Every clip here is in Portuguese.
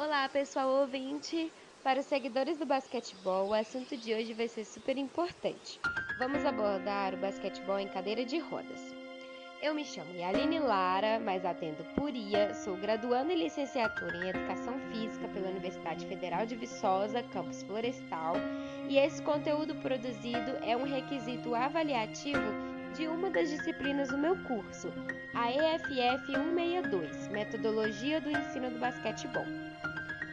Olá, pessoal ouvinte! Para os seguidores do basquetebol, o assunto de hoje vai ser super importante. Vamos abordar o basquetebol em cadeira de rodas. Eu me chamo Yaline Lara, mas atendo por IA, sou graduanda em licenciatura em Educação Física pela Universidade Federal de Viçosa, campus Florestal, e esse conteúdo produzido é um requisito avaliativo de uma das disciplinas do meu curso, a EFF 162, Metodologia do Ensino do Basquetebol.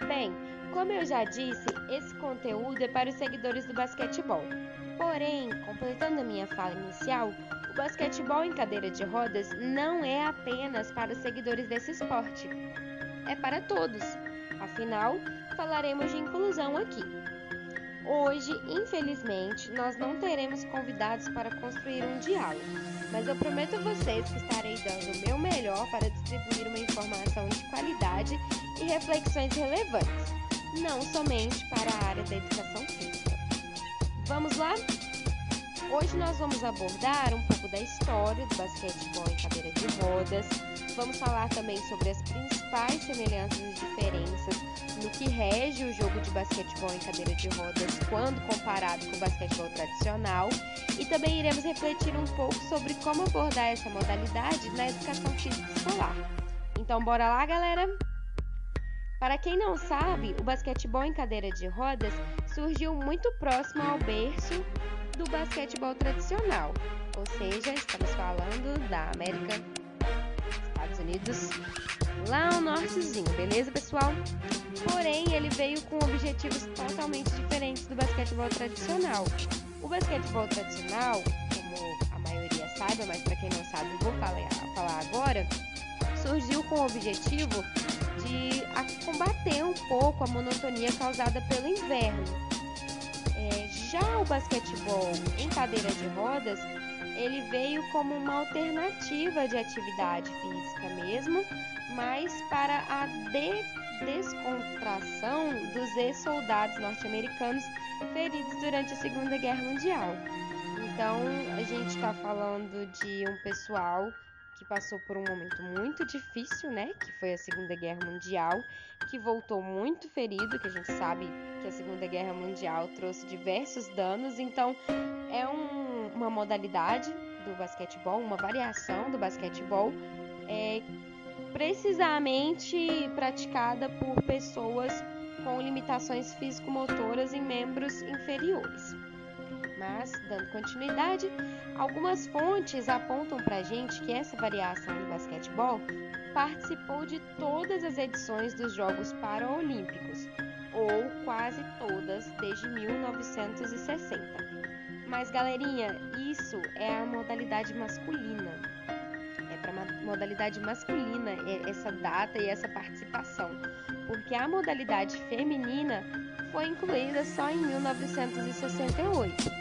Bem, como eu já disse, esse conteúdo é para os seguidores do basquetebol. Porém, completando a minha fala inicial, o basquetebol em cadeira de rodas não é apenas para os seguidores desse esporte, é para todos. Afinal, falaremos de inclusão aqui. Hoje, infelizmente, nós não teremos convidados para construir um diálogo, mas eu prometo a vocês que estarei dando o meu melhor para distribuir uma informação de qualidade e reflexões relevantes, não somente para a área da educação física. Vamos lá? Hoje nós vamos abordar um pouco da história do basquetebol em cadeira de rodas, vamos falar também sobre as principais semelhanças e diferenças no que rege o jogo de basquetebol em cadeira de rodas quando comparado com o basquetebol tradicional e também iremos refletir um pouco sobre como abordar essa modalidade na educação física escolar. Então, bora lá, galera? Para quem não sabe, o basquetebol em cadeira de rodas surgiu muito próximo ao berço do basquetebol tradicional, ou seja, estamos falando da América, Estados Unidos, lá no nortezinho, beleza, pessoal? Porém, ele veio com objetivos totalmente diferentes do basquetebol tradicional. O basquetebol tradicional, como a maioria sabe, mas para quem não sabe, vou falar, falar agora, surgiu com o objetivo de combater um pouco a monotonia causada pelo inverno. É, já o basquetebol em cadeira de rodas, ele veio como uma alternativa de atividade física mesmo, mas para a de descontração dos ex-soldados norte-americanos feridos durante a Segunda Guerra Mundial. Então, a gente está falando de um pessoal que passou por um momento muito difícil, né? Que foi a Segunda Guerra Mundial, que voltou muito ferido, que a gente sabe que a Segunda Guerra Mundial trouxe diversos danos. Então, é um, uma modalidade do basquetebol, uma variação do basquetebol, é, precisamente praticada por pessoas com limitações físico-motoras em membros inferiores. Mas, dando continuidade, algumas fontes apontam para a gente que essa variação do basquetebol participou de todas as edições dos Jogos Paralímpicos, ou quase todas desde 1960. Mas, galerinha, isso é a modalidade masculina modalidade masculina essa data e essa participação, porque a modalidade feminina foi incluída só em 1968.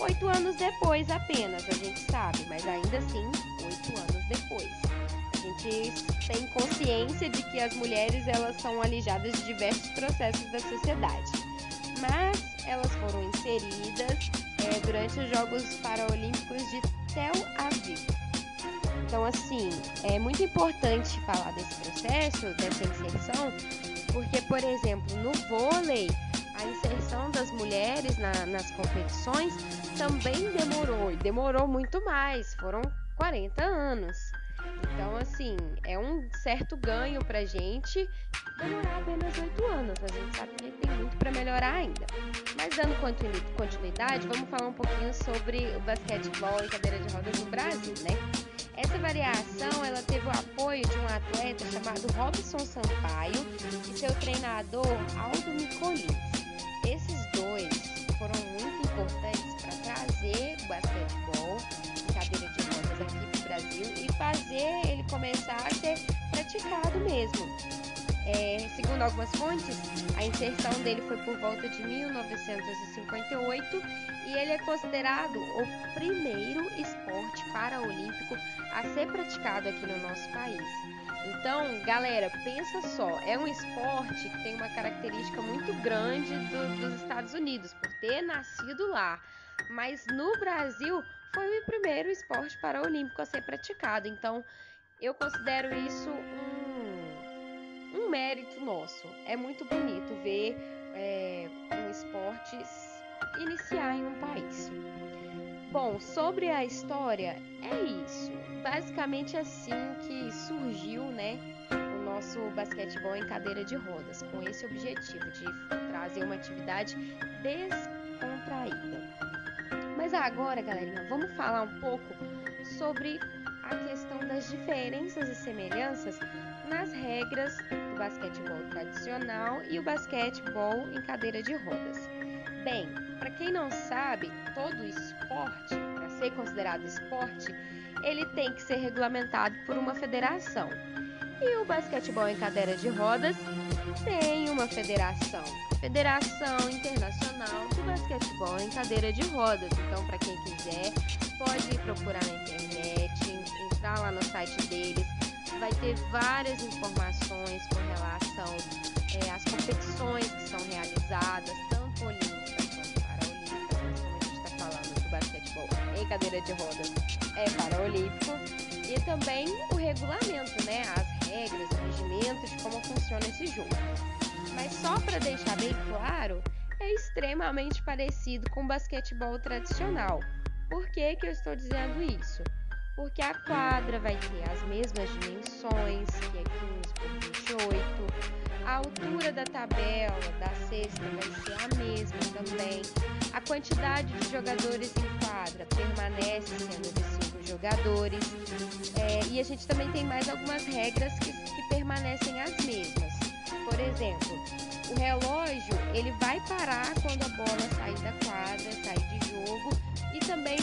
Oito anos depois apenas, a gente sabe, mas ainda assim, oito anos depois. A gente tem consciência de que as mulheres elas são alijadas de diversos processos da sociedade, mas elas foram inseridas é, durante os Jogos Paralímpicos de Tel Aviv. Então, assim, é muito importante falar desse processo, dessa inserção, porque, por exemplo, no vôlei, a inserção das mulheres na, nas competições também demorou, e demorou muito mais, foram 40 anos. Então, assim, é um certo ganho pra gente demorar apenas 8 anos. A gente sabe que tem muito para melhorar ainda. Mas dando continuidade, vamos falar um pouquinho sobre o basquetebol e cadeira de rodas no Brasil, né? Essa variação ela teve o apoio de um atleta chamado Robson Sampaio e seu treinador Aldo Micolins. Esses dois foram muito importantes para trazer o basquetebol em cadeira de rodas aqui para o Brasil e fazer ele começar a ser praticado mesmo. É, segundo algumas fontes, a inserção dele foi por volta de 1958 e ele é considerado o primeiro esporte paraolímpico a ser praticado aqui no nosso país. Então, galera, pensa só, é um esporte que tem uma característica muito grande do, dos Estados Unidos, por ter nascido lá. Mas no Brasil foi o primeiro esporte paraolímpico a ser praticado. Então, eu considero isso um, mérito nosso. É muito bonito ver é, um esporte iniciar em um país. Bom, sobre a história, é isso. Basicamente assim que surgiu, né, o nosso basquetebol em cadeira de rodas, com esse objetivo de trazer uma atividade descontraída. Mas agora, galerinha, vamos falar um pouco sobre a questão das diferenças e semelhanças nas regras basquetebol tradicional e o basquetebol em cadeira de rodas. Bem, para quem não sabe, todo esporte, para ser considerado esporte, ele tem que ser regulamentado por uma federação. E o basquetebol em cadeira de rodas tem uma federação, Federação Internacional de Basquetebol em Cadeira de Rodas. Então, para quem quiser, pode procurar na internet, entrar lá no site deles. Vai ter várias informações com relação é, às competições que são realizadas, tanto olímpicas quanto paraolímpicas, como a gente está falando do basquetebol em cadeira de rodas, é paraolímpico. E também o regulamento, né? As regras, o regimento de como funciona esse jogo. Mas só para deixar bem claro, é extremamente parecido com o basquetebol tradicional. Por que, que eu estou dizendo isso? Porque a quadra vai ter as mesmas dimensões, que é 15 por 28. A altura da tabela da cesta vai ser a mesma também. A quantidade de jogadores em quadra permanece sendo de 5 jogadores. É, e a gente também tem mais algumas regras que, que permanecem as mesmas. Por exemplo, o relógio ele vai parar quando a bola sair da quadra, sair de jogo e também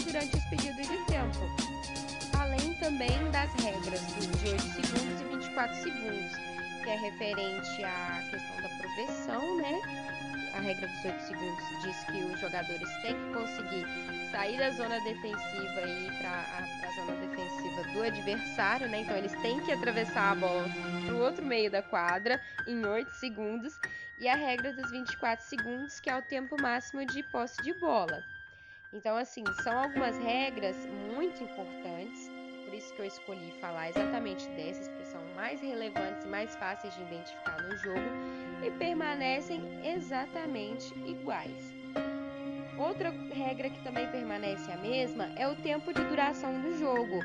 também das regras de 8 segundos e 24 segundos, que é referente à questão da progressão, né? A regra dos 8 segundos diz que os jogadores têm que conseguir sair da zona defensiva e ir para a zona defensiva do adversário, né? Então eles têm que atravessar a bola para o outro meio da quadra em 8 segundos e a regra dos 24 segundos, que é o tempo máximo de posse de bola. Então, assim, são algumas regras muito importantes, por isso que eu escolhi falar exatamente dessas, que são mais relevantes e mais fáceis de identificar no jogo e permanecem exatamente iguais. Outra regra que também permanece a mesma é o tempo de duração do jogo.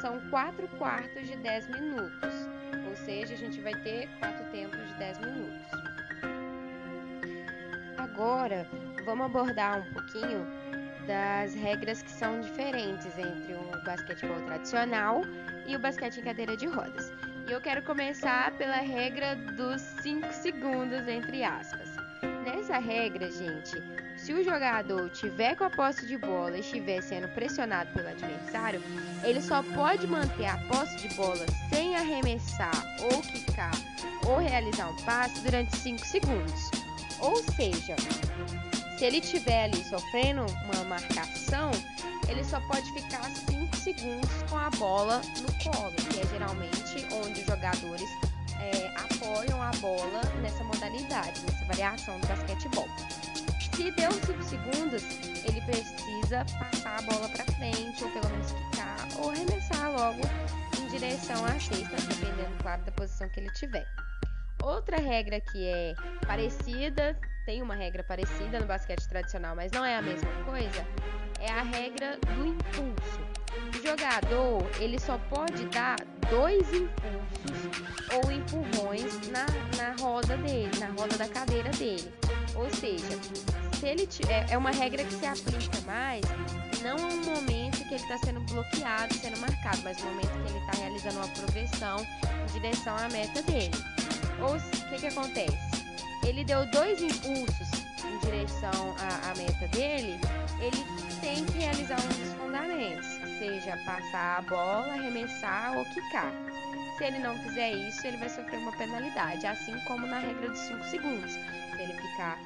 São 4 quartos de 10 minutos, ou seja, a gente vai ter 4 tempos de 10 minutos agora vamos abordar um pouquinho das regras que são diferentes entre o basquetebol tradicional e o basquete em cadeira de rodas. E eu quero começar pela regra dos 5 segundos, entre aspas. Nessa regra, gente, se o jogador tiver com a posse de bola e estiver sendo pressionado pelo adversário, ele só pode manter a posse de bola sem arremessar ou quicar ou realizar um passe durante 5 segundos. Ou seja, se ele estiver ali sofrendo uma marcação, ele só pode ficar 5 segundos com a bola no colo, que é geralmente onde os jogadores é, apoiam a bola nessa modalidade, nessa variação do basquetebol. Se deu 5 segundos, ele precisa passar a bola para frente, ou pelo menos ficar, ou arremessar logo em direção à cesta, dependendo, claro, da posição que ele tiver. Outra regra que é parecida, tem uma regra parecida no basquete tradicional, mas não é a mesma coisa, é a regra do impulso. O jogador, ele só pode dar dois impulsos ou empurrões na, na roda dele, na roda da cadeira dele. Ou seja, se ele é, é uma regra que se aplica mais não é um momento que ele está sendo bloqueado, sendo marcado, mas no momento que ele está realizando uma progressão em direção à meta dele. Ou o que, que acontece? Ele deu dois impulsos em direção à, à meta dele, ele tem que realizar um dos fundamentos, seja passar a bola, arremessar ou quicar. Se ele não fizer isso, ele vai sofrer uma penalidade, assim como na regra dos 5 segundos. Se ele ficar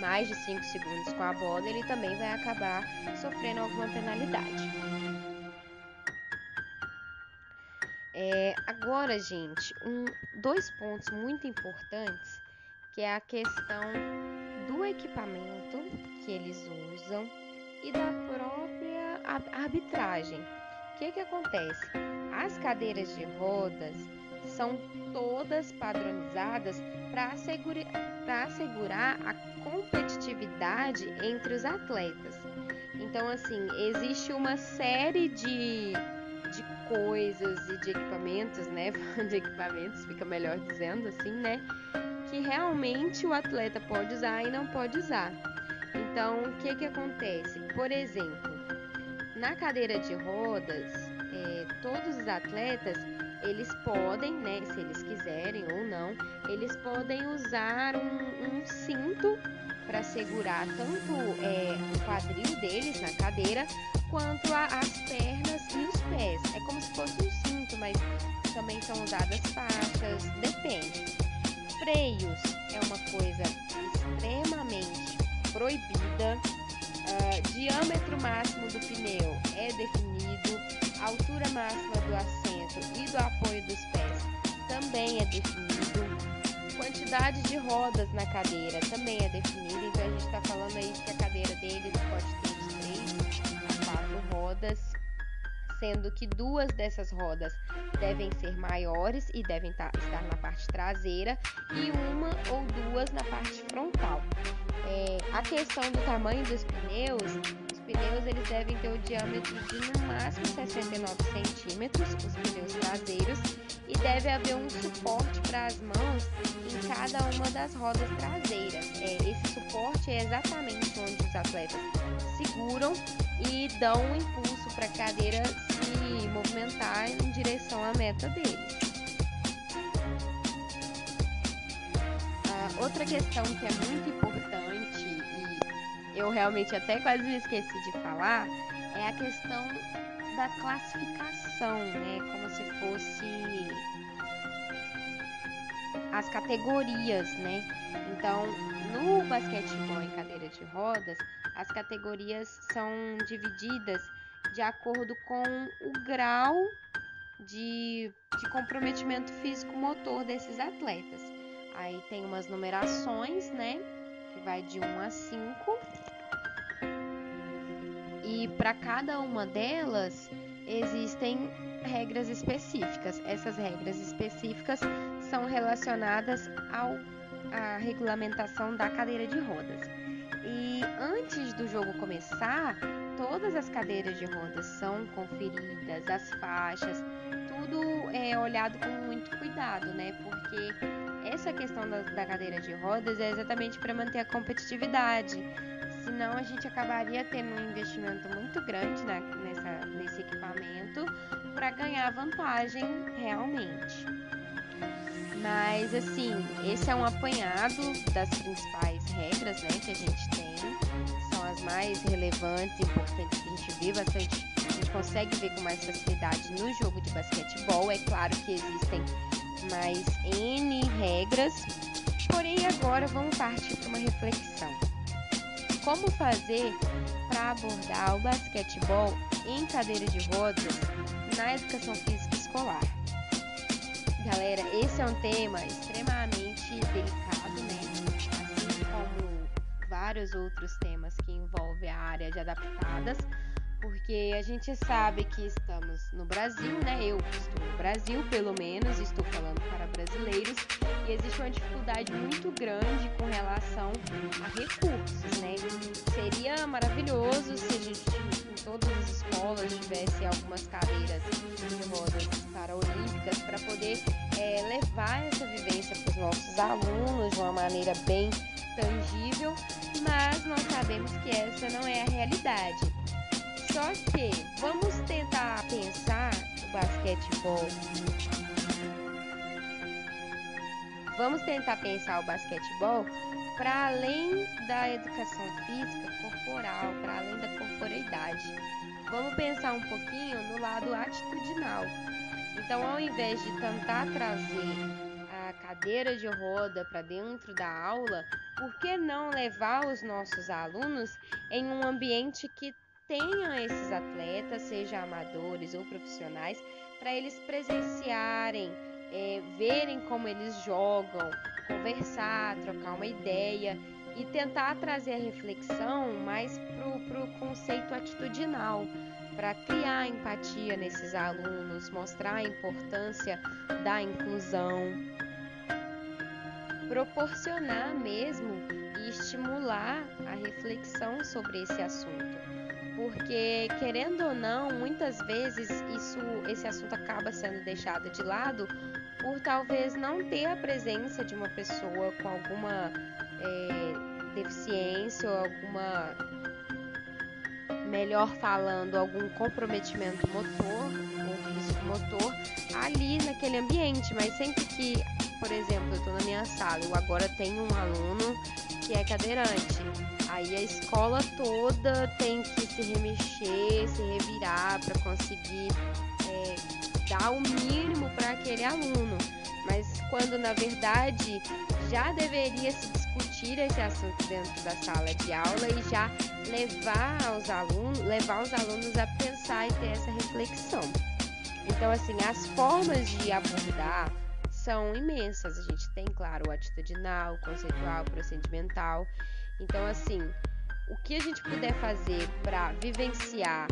mais de 5 segundos com a bola, ele também vai acabar sofrendo alguma penalidade. É, agora, gente, um, dois pontos muito importantes, que é a questão do equipamento que eles usam e da própria arbitragem. O que, que acontece? As cadeiras de rodas são todas padronizadas para assegurar, assegurar a competitividade entre os atletas. Então, assim, existe uma série de coisas e de equipamentos, né? De equipamentos, fica melhor dizendo assim, né? Que realmente o atleta pode usar e não pode usar. Então, o que que acontece? Por exemplo, na cadeira de rodas, é, todos os atletas eles podem, né, se eles quiserem ou não, eles podem usar um, um cinto para segurar tanto é, o quadril deles na cadeira quanto a, as pernas e os pés. É como se fosse um cinto, mas também são usadas faixas, depende. Freios é uma coisa extremamente proibida. Uh, diâmetro máximo do pneu é definido, altura máxima do assento e do apoio dos pés também é definido, quantidade de rodas na cadeira também é definida, então a gente está falando aí que a cadeira deles pode ter de 3 a 4 rodas, sendo que duas dessas rodas devem ser maiores e devem tá, estar na parte traseira e uma ou duas na parte frontal. É, a questão do tamanho dos pneus, pneus eles devem ter o diâmetro de no máximo 69 centímetros, os pneus traseiros, e deve haver um suporte para as mãos em cada uma das rodas traseiras. É, esse suporte é exatamente onde os atletas seguram e dão um impulso para a cadeira se movimentar em direção à meta deles. outra questão que é muito importante eu realmente até quase esqueci de falar é a questão da classificação, né? Como se fosse as categorias, né? Então, no basquetebol em cadeira de rodas, as categorias são divididas de acordo com o grau de, de comprometimento físico-motor desses atletas. Aí tem umas numerações, né? Que vai de 1 a 5. E para cada uma delas existem regras específicas. Essas regras específicas são relacionadas ao à regulamentação da cadeira de rodas. E antes do jogo começar, todas as cadeiras de rodas são conferidas, as faixas, tudo é olhado com muito cuidado, né? Porque essa questão da, da cadeira de rodas é exatamente para manter a competitividade. Senão a gente acabaria tendo um investimento muito grande na, nessa, nesse equipamento para ganhar vantagem realmente. Mas assim, esse é um apanhado das principais regras né, que a gente tem. São as mais relevantes e importantes que a gente vê bastante. A gente consegue ver com mais facilidade no jogo de basquetebol. É claro que existem mais N regras. Porém, agora vamos partir para uma reflexão. Como fazer para abordar o basquetebol em cadeira de rodas na educação física escolar? Galera, esse é um tema extremamente delicado, né? Assim como vários outros temas que envolvem a área de adaptadas porque a gente sabe que estamos no Brasil, né? Eu estou no Brasil, pelo menos, estou falando para brasileiros, e existe uma dificuldade muito grande com relação a recursos, né? Seria maravilhoso se a gente em todas as escolas tivesse algumas cadeiras de rodas paraolímpicas para poder é, levar essa vivência para os nossos alunos de uma maneira bem tangível, mas nós sabemos que essa não é a realidade. Só que vamos tentar pensar o basquetebol. Vamos tentar pensar o basquetebol para além da educação física corporal, para além da corporeidade. Vamos pensar um pouquinho no lado atitudinal. Então, ao invés de tentar trazer a cadeira de roda para dentro da aula, por que não levar os nossos alunos em um ambiente que tenham esses atletas, seja amadores ou profissionais, para eles presenciarem, é, verem como eles jogam, conversar, trocar uma ideia e tentar trazer a reflexão mais para o conceito atitudinal. para criar empatia nesses alunos, mostrar a importância da inclusão, proporcionar mesmo e estimular a reflexão sobre esse assunto. Porque querendo ou não, muitas vezes isso esse assunto acaba sendo deixado de lado por talvez não ter a presença de uma pessoa com alguma é, deficiência ou alguma melhor falando, algum comprometimento motor ou físico motor ali naquele ambiente, mas sempre que, por exemplo, eu estou na minha sala, eu agora tenho um aluno que é cadeirante. Aí a escola toda tem que se remexer, se revirar para conseguir é, dar o mínimo para aquele aluno. Mas quando na verdade já deveria se discutir esse assunto dentro da sala de aula e já levar os alunos, levar os alunos a pensar e ter essa reflexão. Então, assim, as formas de abordar são imensas. A gente tem, claro, o atitudinal, o conceitual, o procedimental. Então, assim, o que a gente puder fazer para vivenciar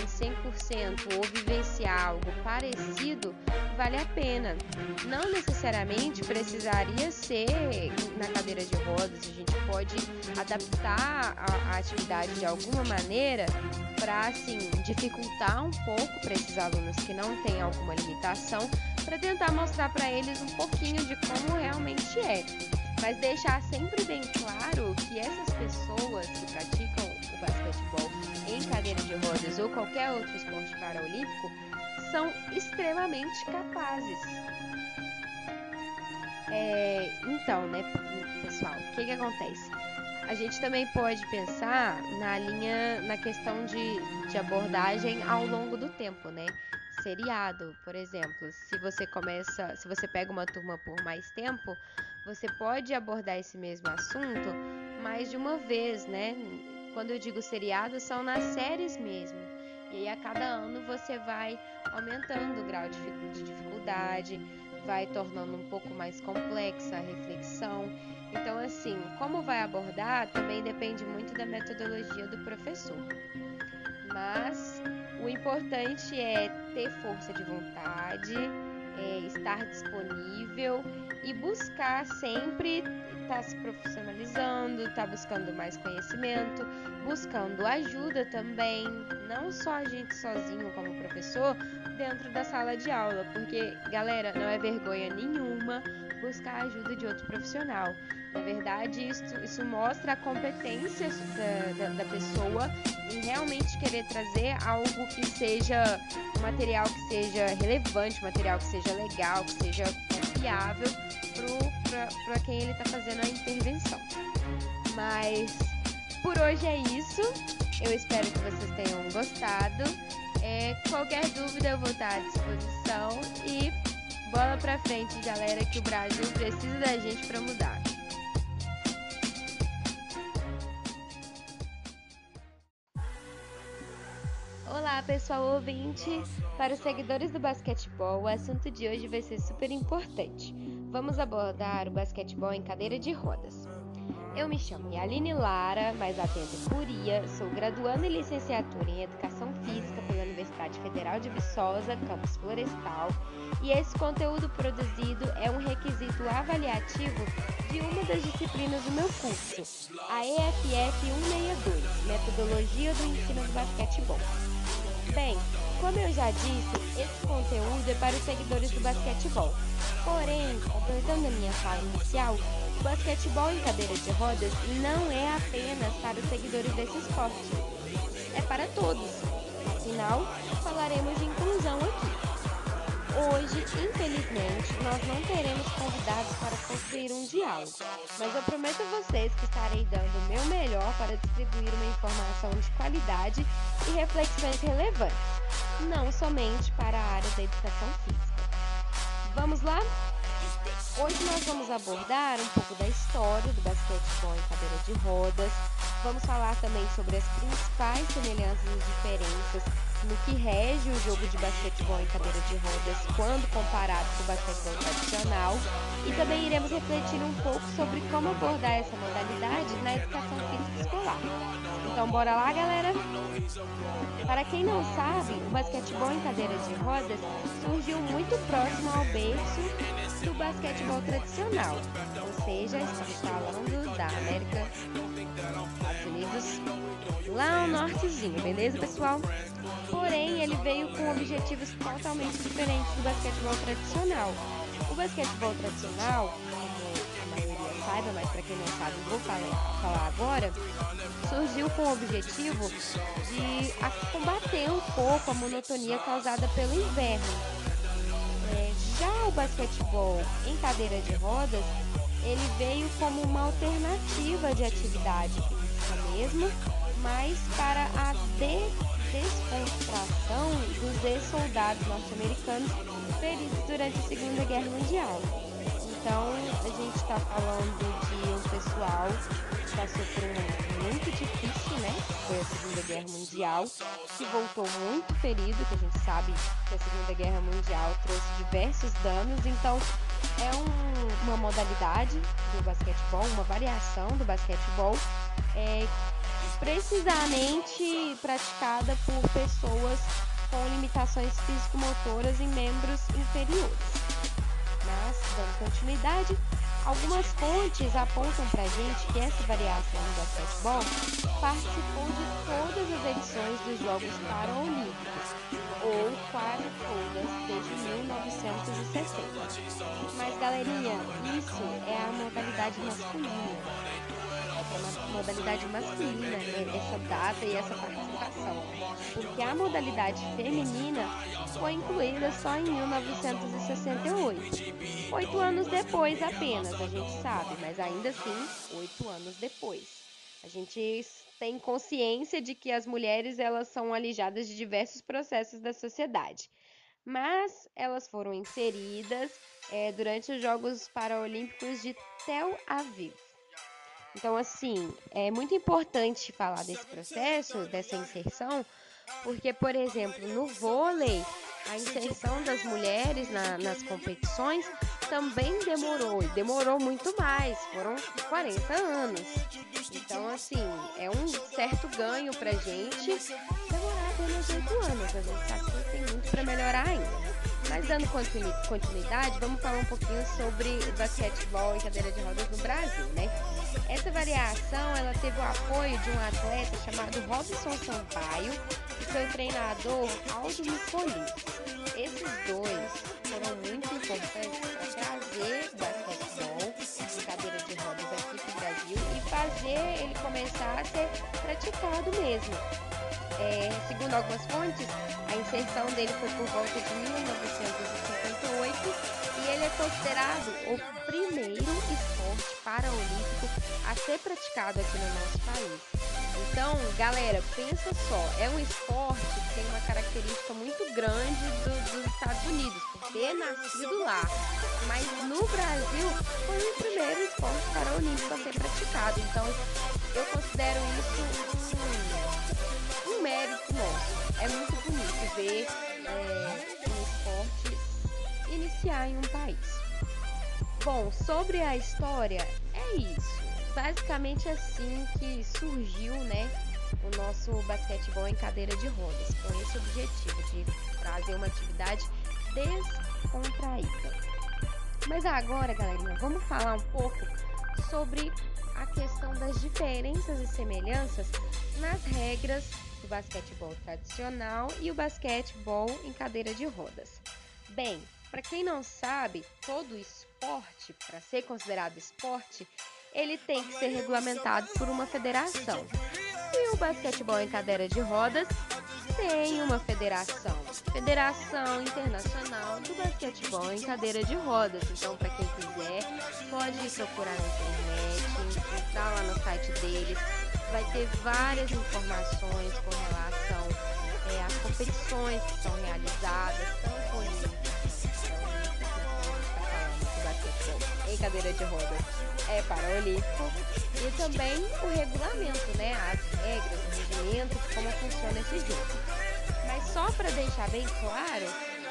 em 100% ou vivenciar algo parecido, vale a pena. Não necessariamente precisaria ser na cadeira de rodas, a gente pode adaptar a, a atividade de alguma maneira para assim dificultar um pouco para esses alunos que não têm alguma limitação, para tentar mostrar para eles um pouquinho de como realmente é mas deixar sempre bem claro que essas pessoas que praticam o basquetebol em cadeira de rodas ou qualquer outro esporte paraolímpico são extremamente capazes. É, então, né, pessoal, o que, que acontece? A gente também pode pensar na linha, na questão de, de abordagem ao longo do tempo, né? Seriado, por exemplo, se você começa, se você pega uma turma por mais tempo, você pode abordar esse mesmo assunto mais de uma vez, né? Quando eu digo seriado, são nas séries mesmo. E aí a cada ano você vai aumentando o grau de dificuldade, vai tornando um pouco mais complexa a reflexão. Então, assim, como vai abordar também depende muito da metodologia do professor. Mas o importante é ter força de vontade, é, estar disponível e buscar sempre estar tá se profissionalizando, estar tá buscando mais conhecimento, buscando ajuda também, não só a gente sozinho como professor dentro da sala de aula, porque galera, não é vergonha nenhuma buscar a ajuda de outro profissional. Na verdade, isso, isso mostra a competência da, da, da pessoa em realmente querer trazer algo que seja um material que seja relevante, um material que seja legal, que seja confiável para quem ele está fazendo a intervenção. Mas por hoje é isso. Eu espero que vocês tenham gostado. É, qualquer dúvida eu vou estar à disposição e bola pra frente, galera, que o Brasil precisa da gente para mudar. Olá, pessoal ouvinte! Para os seguidores do basquetebol, o assunto de hoje vai ser super importante. Vamos abordar o basquetebol em cadeira de rodas. Eu me chamo Yaline Lara, mais atenta Curia, sou graduanda em licenciatura em Educação Física pela Universidade Federal de Viçosa, campus Florestal, e esse conteúdo produzido é um requisito avaliativo de uma das disciplinas do meu curso, a EFF 162, Metodologia do Ensino do Basquetebol. Bem, como eu já disse, esse conteúdo é para os seguidores do basquetebol. Porém, completando a minha fala inicial, o basquetebol em cadeira de rodas não é apenas para os seguidores desse esporte. É para todos. Afinal, falaremos de inclusão aqui. Hoje, infelizmente, nós não teremos convidados para construir um diálogo, mas eu prometo a vocês que estarei dando o meu melhor para distribuir uma informação de qualidade e reflexões relevantes, não somente para a área da educação física. Vamos lá? Hoje nós vamos abordar um pouco da história do basquetebol em cadeira de rodas. Vamos falar também sobre as principais semelhanças e diferenças no que rege o jogo de basquetebol em cadeira de rodas quando comparado com o basquetebol tradicional e também iremos refletir um pouco sobre como abordar essa modalidade na educação física escolar. Então bora lá, galera? Para quem não sabe, o basquetebol em cadeira de rodas surgiu muito próximo ao berço do basquetebol tradicional, ou seja, estamos falando da América, Estados Unidos, lá no nortezinho, beleza, pessoal? Porém, ele veio com objetivos totalmente diferentes do basquetebol tradicional. O basquetebol tradicional, como a maioria saiba, mas para quem não sabe, vou falar, falar agora, surgiu com o objetivo de combater um pouco a monotonia causada pelo inverno. É, já o basquetebol em cadeira de rodas, ele veio como uma alternativa de atividade mesmo, mas para a de descontração dos ex-soldados norte-americanos feridos durante a Segunda Guerra Mundial. Então, a gente está falando de um pessoal que um momento muito difícil, né? Foi a Segunda Guerra Mundial, que voltou muito ferido, que a gente sabe que a Segunda Guerra Mundial trouxe diversos danos. Então, é um, uma modalidade do basquetebol, uma variação do basquetebol é, precisamente praticada por pessoas com limitações físico-motoras em membros inferiores. Mas, dando continuidade, algumas fontes apontam para gente que essa variação do basquetebol participou de todas as edições dos Jogos Paralímpicos, ou quase todas desde 1960. Mas, galerinha, isso é a modalidade masculina uma modalidade masculina né, essa data e essa participação, porque a modalidade feminina foi incluída só em 1968, oito anos depois apenas, a gente sabe, mas ainda assim, oito anos depois. A gente tem consciência de que as mulheres elas são alijadas de diversos processos da sociedade, mas elas foram inseridas é, durante os Jogos Paralímpicos de Tel Aviv. Então, assim, é muito importante falar desse processo, dessa inserção, porque, por exemplo, no vôlei, a inserção das mulheres na, nas competições também demorou, e demorou muito mais, foram 40 anos. Então, assim, é um certo ganho pra gente demorar apenas 8 anos. A gente sabe que tem muito para melhorar ainda. Mas dando continuidade, vamos falar um pouquinho sobre basquetebol em cadeira de rodas no Brasil, né? Essa variação, ela teve o apoio de um atleta chamado Robson Sampaio e seu treinador Aldo Micoli. Esses dois foram muito importantes para trazer basquetebol em cadeira de rodas aqui para o Brasil e fazer ele começar a ser praticado mesmo. É, segundo algumas fontes, a inserção dele foi por volta de 1958 e ele é considerado o primeiro esporte paraolímpico a ser praticado aqui no nosso país. Então, galera, pensa só, é um esporte que tem uma característica muito grande do, dos Estados Unidos, por ter nascido lá. Mas no Brasil foi o primeiro esporte paraolímpico a ser praticado. Então, eu considero isso um mérito nosso. É muito bonito ver é, um esporte iniciar em um país. Bom, sobre a história, é isso. Basicamente assim que surgiu, né, o nosso basquetebol em cadeira de rodas, com esse objetivo de trazer uma atividade descontraída. Mas agora, galerinha, vamos falar um pouco sobre a questão das diferenças e semelhanças nas regras do basquetebol tradicional e o basquetebol em cadeira de rodas. Bem, para quem não sabe, todo esporte, para ser considerado esporte, ele tem que ser regulamentado por uma federação. E o basquetebol em cadeira de rodas tem uma federação, Federação Internacional do Basquetebol em Cadeira de Rodas. Então, para quem quiser, pode procurar na internet, entrar lá no site deles. Vai ter várias informações com relação é, às competições que são realizadas, tanto olímpicas em cadeira de rodas é paraolímpico e também o regulamento, né? As regras, o regimento, como funciona esse jogo. Mas só para deixar bem claro,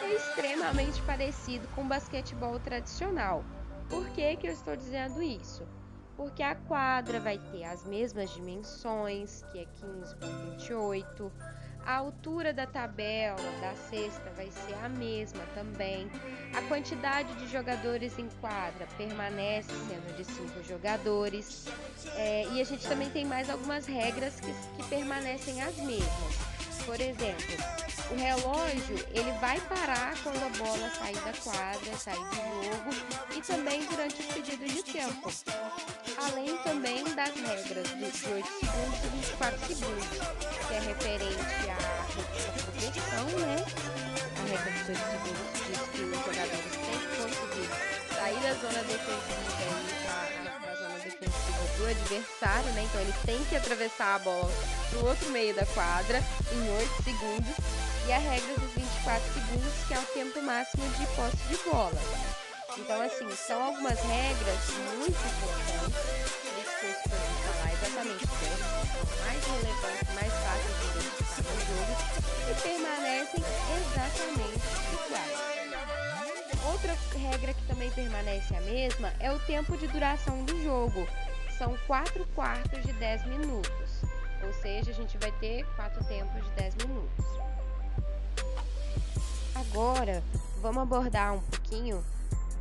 é extremamente parecido com o basquetebol tradicional. Por que, que eu estou dizendo isso? Porque a quadra vai ter as mesmas dimensões, que é 15 por 28, a altura da tabela da cesta vai ser a mesma também. A quantidade de jogadores em quadra permanece sendo de 5 jogadores. É, e a gente também tem mais algumas regras que, que permanecem as mesmas. Por exemplo, o relógio ele vai parar quando a bola sair da quadra, sair do jogo e também durante os pedidos de tempo. Além também das regras de 8 segundos e 24 segundos, que é referente à proteção, né? A regra dos 8 segundos diz que os jogadores têm que conseguir sair da zona defensiva defensiva do adversário, né? Então eles têm que atravessar a bola para o outro meio da quadra em 8 segundos e a regra dos 24 segundos, que é o tempo máximo de posse de bola. Então, assim, são algumas regras muito importantes, por isso que eu falar exatamente delas, mais relevantes, mais fáceis de identificar no jogo e permanecem exatamente iguais. Outra regra que também permanece a mesma é o tempo de duração do jogo. São 4 quartos de 10 minutos, ou seja, a gente vai ter 4 tempos de 10 minutos. Agora, vamos abordar um pouquinho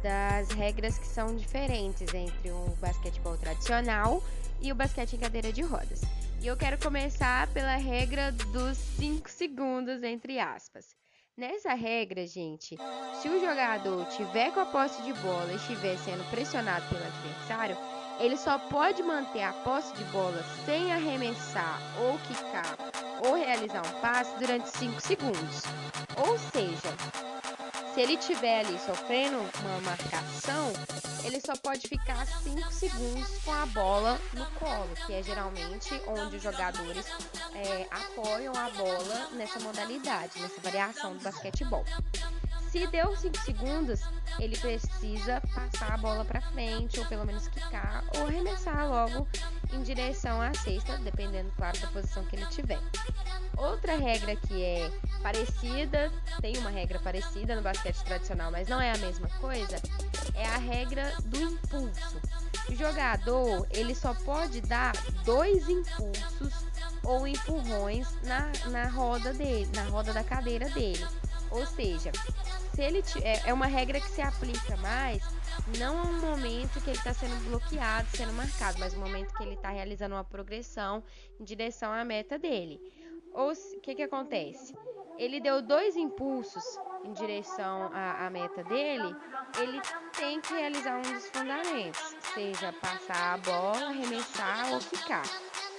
das regras que são diferentes entre o basquetebol tradicional e o basquete em cadeira de rodas. E eu quero começar pela regra dos 5 segundos, entre aspas. Nessa regra, gente, se o jogador tiver com a posse de bola e estiver sendo pressionado pelo adversário, ele só pode manter a posse de bola sem arremessar ou quicar ou realizar um passe durante 5 segundos. Ou seja, se ele estiver ali sofrendo uma marcação, ele só pode ficar 5 segundos com a bola no colo, que é geralmente onde os jogadores é, apoiam a bola nessa modalidade, nessa variação do basquetebol. Se deu 5 segundos, ele precisa passar a bola para frente, ou pelo menos quicar, ou arremessar logo em direção à cesta, dependendo, claro, da posição que ele tiver. Outra regra que é parecida, tem uma regra parecida no basquete tradicional, mas não é a mesma coisa, é a regra do impulso. O jogador, ele só pode dar dois impulsos ou empurrões na, na roda dele, na roda da cadeira dele. Ou seja, se ele é, é uma regra que se aplica mais não um momento que ele está sendo bloqueado, sendo marcado, mas um momento que ele está realizando uma progressão em direção à meta dele. Ou o que, que acontece? Ele deu dois impulsos em direção à, à, meta dele, ele tem que realizar um dos fundamentos, seja passar a bola, arremessar ou ficar.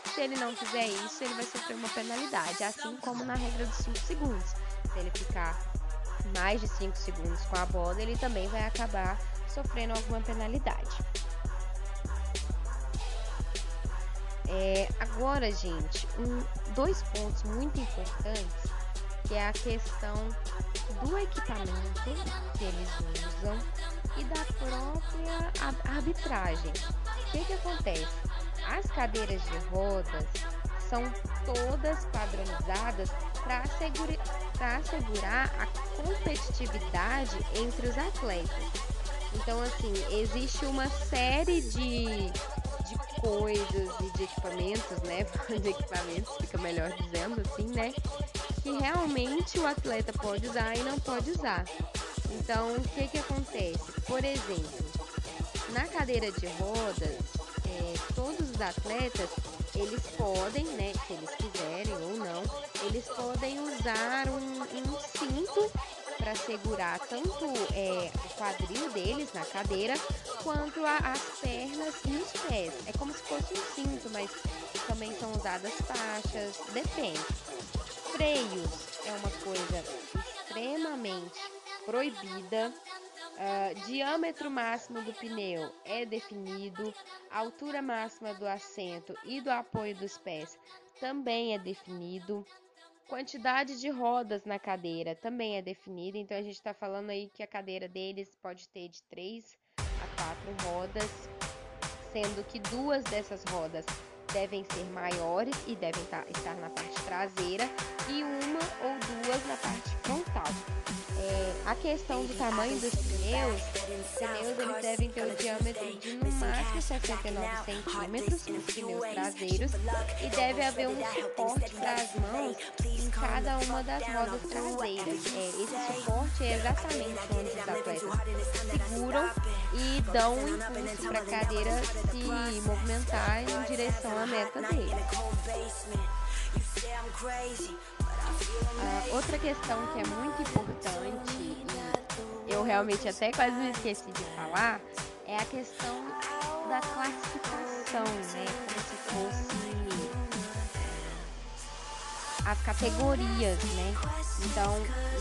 Se ele não fizer isso, ele vai sofrer uma penalidade, assim como na regra dos 5 segundos. Se ele ficar mais de 5 segundos com a bola, ele também vai acabar sofrendo alguma penalidade. É, agora, gente, um, dois pontos muito importantes, que é a questão do equipamento que eles usam e da própria arbitragem. O que, que acontece? As cadeiras de rodas são todas padronizadas para assegurar, assegurar a competitividade entre os atletas. Então, assim, existe uma série de, de coisas e de equipamentos, né? de equipamentos, fica melhor dizendo assim, né? Que realmente o atleta pode usar e não pode usar. Então, o que que acontece? Por exemplo, na cadeira de rodas, todos os atletas, eles podem, né, se eles quiserem ou não, eles podem usar um, um cinto para segurar tanto é, o quadril deles na cadeira quanto a, as pernas e os pés. É como se fosse um cinto, mas também são usadas faixas, depende. Freios é uma coisa extremamente proibida. Uh, diâmetro máximo do pneu é definido, altura máxima do assento e do apoio dos pés também é definido. Quantidade de rodas na cadeira também é definida, então a gente está falando aí que a cadeira deles pode ter de 3 a 4 rodas, sendo que duas dessas rodas devem ser maiores e devem estar na parte traseira e uma ou duas na parte frontal. É, a questão do tamanho dos pneus, os pneus eles devem ter um diâmetro de no máximo 69 centímetros, os pneus traseiros, e deve haver um suporte para as mãos em cada uma das rodas traseiras. É, esse suporte é exatamente onde os atletas seguram e dão um impulso para a cadeira se movimentar em direção à meta dele. Uh, outra questão que é muito importante, e eu realmente até quase me esqueci de falar, é a questão da classificação, né? Como se fosse as categorias, né? Então,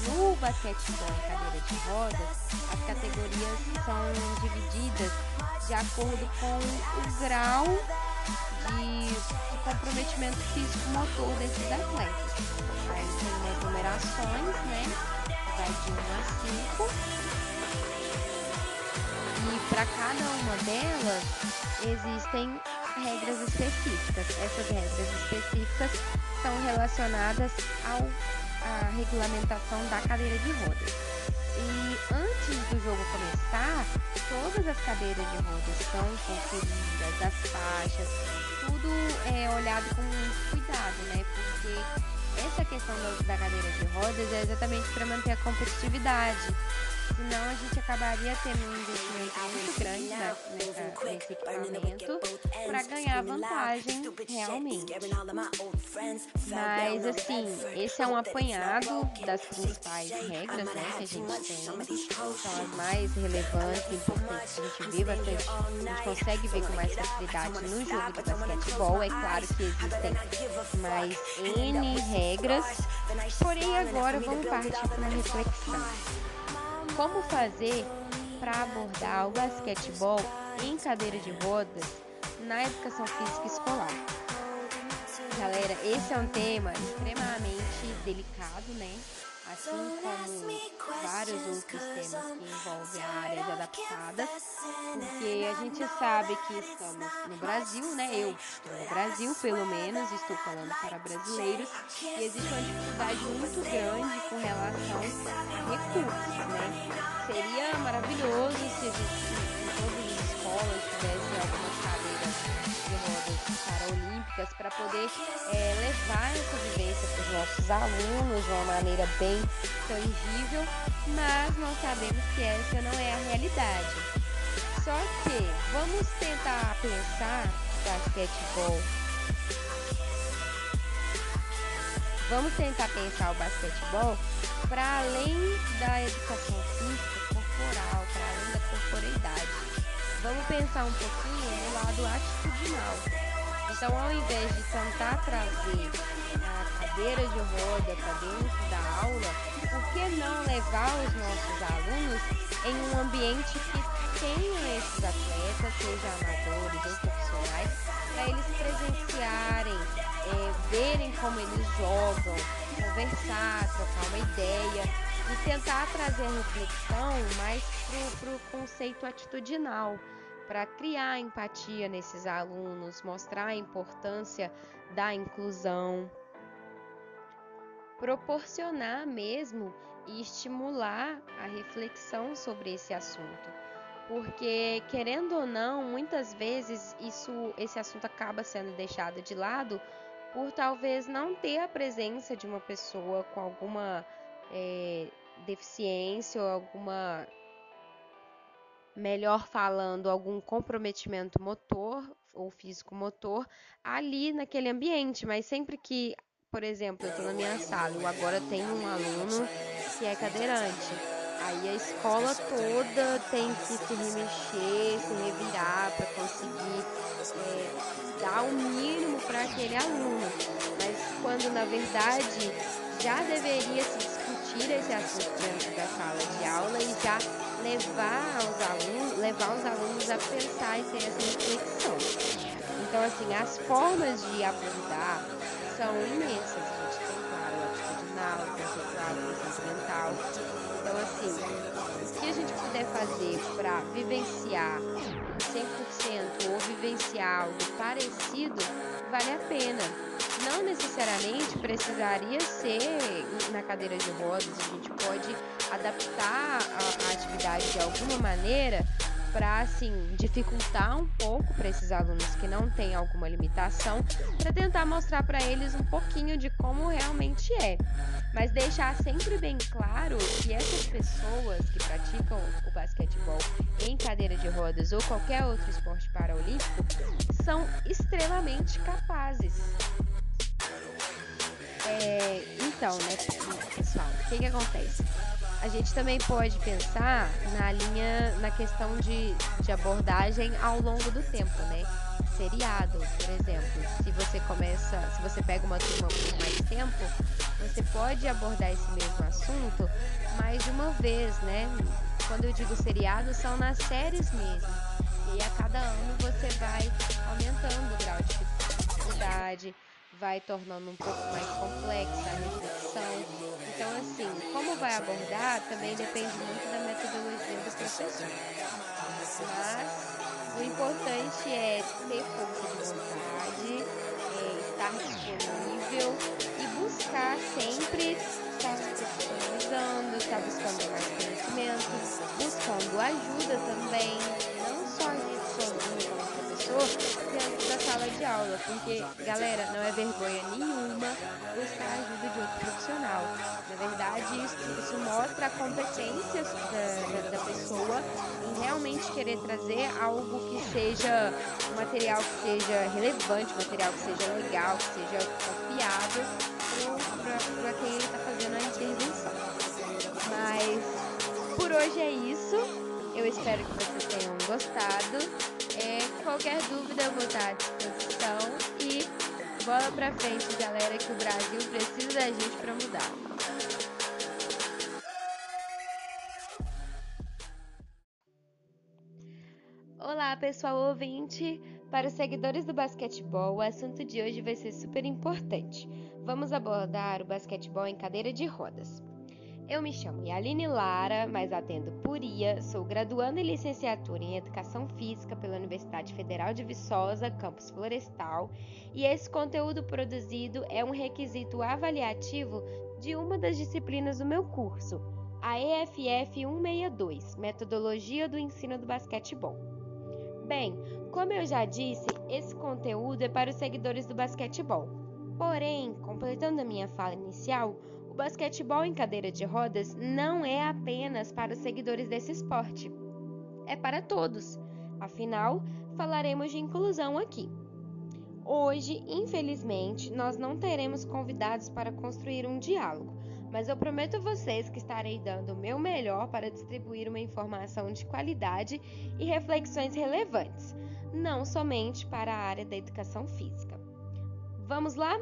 no basquetebol em cadeira de rodas, as categorias são divididas de acordo com o grau de, de comprometimento físico-motor desses atletas. Aí tem umas numerações, né? Vai de 1 a 5. E para cada uma delas existem regras específicas. Essas regras específicas são relacionadas ao, à regulamentação da cadeira de rodas. E antes do jogo começar, todas as cadeiras de rodas são conferidas, as faixas, tudo é olhado com muito cuidado, né? Porque essa questão da, cadeira de rodas é exatamente para manter a competitividade. Senão a gente acabaria tendo um investimento muito grande nessa, nesse equipamento para ganhar vantagem realmente. Mas assim, esse é um apanhado das principais regras né, que a gente tem. São as mais relevantes e importantes que a gente vê bastante. A gente consegue ver com mais facilidade no jogo de basquetebol. É claro que existem mais N regras. Porém, agora vamos partir para uma reflexão como fazer para abordar o basquetebol em cadeira de rodas na educação física escolar. Galera, esse é um tema extremamente delicado, né? Assim como vários outros temas que envolvem áreas adaptadas, porque a gente sabe que estamos no Brasil, né? Eu estou no Brasil, pelo menos, estou falando para brasileiros, e existe uma dificuldade muito grande com relação a recursos, né? Seria maravilhoso se a gente, em todas as escolas, tivesse algumas cadeiras de rodas para olímpicas para poder é, levar essa vivência nossos alunos de uma maneira bem tangível, mas nós sabemos que essa não é a realidade. Só que vamos tentar pensar basquetebol. Vamos tentar pensar o basquetebol para além da educação física corporal, para além da corporeidade. Vamos pensar um pouquinho no lado atitudinal. Então, ao invés de tentar trazer a cadeira de roda para dentro da aula, por que não levar os nossos alunos em um ambiente que tenha esses atletas, seja amadores ou profissionais, para eles presenciarem, é, verem como eles jogam, conversar, trocar uma ideia e tentar trazer reflexão mais para o conceito atitudinal para criar empatia nesses alunos, mostrar a importância da inclusão, proporcionar mesmo e estimular a reflexão sobre esse assunto. Porque querendo ou não, muitas vezes isso esse assunto acaba sendo deixado de lado por talvez não ter a presença de uma pessoa com alguma é, deficiência ou alguma melhor falando, algum comprometimento motor ou físico-motor ali naquele ambiente, mas sempre que, por exemplo, eu estou na minha sala e agora tenho um aluno que é cadeirante, aí a escola toda tem que se remexer, se revirar para conseguir é, dar o mínimo para aquele aluno, mas quando na verdade já deveria se discutir esse assunto dentro da sala de aula e já levar os alunos, levar os alunos a pensar e ter essa reflexão. Então, assim, as formas de abordar são imensas. A gente tem, claro, o atitudinal, conceitual, o sentimental. Então, assim, o que a gente puder fazer para vivenciar 100% ou vivenciar algo parecido, vale a pena. Não necessariamente precisaria ser na cadeira de rodas, a gente pode adaptar a, a atividade de alguma maneira para assim dificultar um pouco para esses alunos que não têm alguma limitação, para tentar mostrar para eles um pouquinho de como realmente é. Mas deixar sempre bem claro que essas pessoas que praticam o basquetebol em cadeira de rodas ou qualquer outro esporte paraolímpico são extremamente capazes. É, então, né, pessoal, o que, que acontece? A gente também pode pensar na linha, na questão de, de abordagem ao longo do tempo, né? Seriado, por exemplo. Se você começa, se você pega uma turma por mais tempo, você pode abordar esse mesmo assunto mais de uma vez, né? Quando eu digo seriado, são nas séries mesmo. E a cada ano você vai aumentando o grau de dificuldade, vai tornando um pouco mais complexa a reflexão. Então, assim, como vai abordar também depende muito da metodologia do professor. Mas o importante é ter força de vontade, é estar disponível e buscar sempre estar se profissionalizando, estar buscando mais conhecimento, buscando ajuda também, não só a gente sozinho como professor, da sala de aula, porque, galera, não é vergonha nenhuma buscar a ajuda de outro profissional. Na verdade, isso, isso mostra a competência da, da, pessoa em realmente querer trazer algo que seja um material que seja relevante, um material que seja legal, que seja confiável para quem está fazendo a intervenção. Mas por hoje é isso. Eu espero que vocês tenham gostado. Qualquer dúvida estar à disposição e bola pra frente, galera, que o Brasil precisa da gente para mudar. Olá, pessoal ouvinte! Para os seguidores do basquetebol, o assunto de hoje vai ser super importante. Vamos abordar o basquetebol em cadeira de rodas. Eu me chamo Yaline Lara, mas atendo por IA, sou graduanda em licenciatura em Educação Física pela Universidade Federal de Viçosa, campus Florestal, e esse conteúdo produzido é um requisito avaliativo de uma das disciplinas do meu curso, a EFF 162, Metodologia do Ensino do Basquetebol. Bem, como eu já disse, esse conteúdo é para os seguidores do basquetebol. Porém, completando a minha fala inicial, o basquetebol em cadeira de rodas não é apenas para os seguidores desse esporte, é para todos. Afinal, falaremos de inclusão aqui. Hoje, infelizmente, nós não teremos convidados para construir um diálogo, mas eu prometo a vocês que estarei dando o meu melhor para distribuir uma informação de qualidade e reflexões relevantes, não somente para a área da educação física. Vamos lá?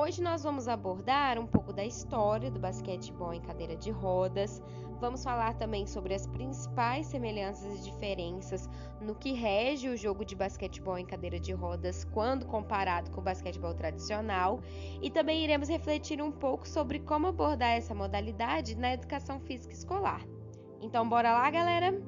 Hoje nós vamos abordar um pouco da história do basquetebol em cadeira de rodas. Vamos falar também sobre as principais semelhanças e diferenças no que rege o jogo de basquetebol em cadeira de rodas quando comparado com o basquetebol tradicional. E também iremos refletir um pouco sobre como abordar essa modalidade na educação física escolar. Então, bora lá, galera?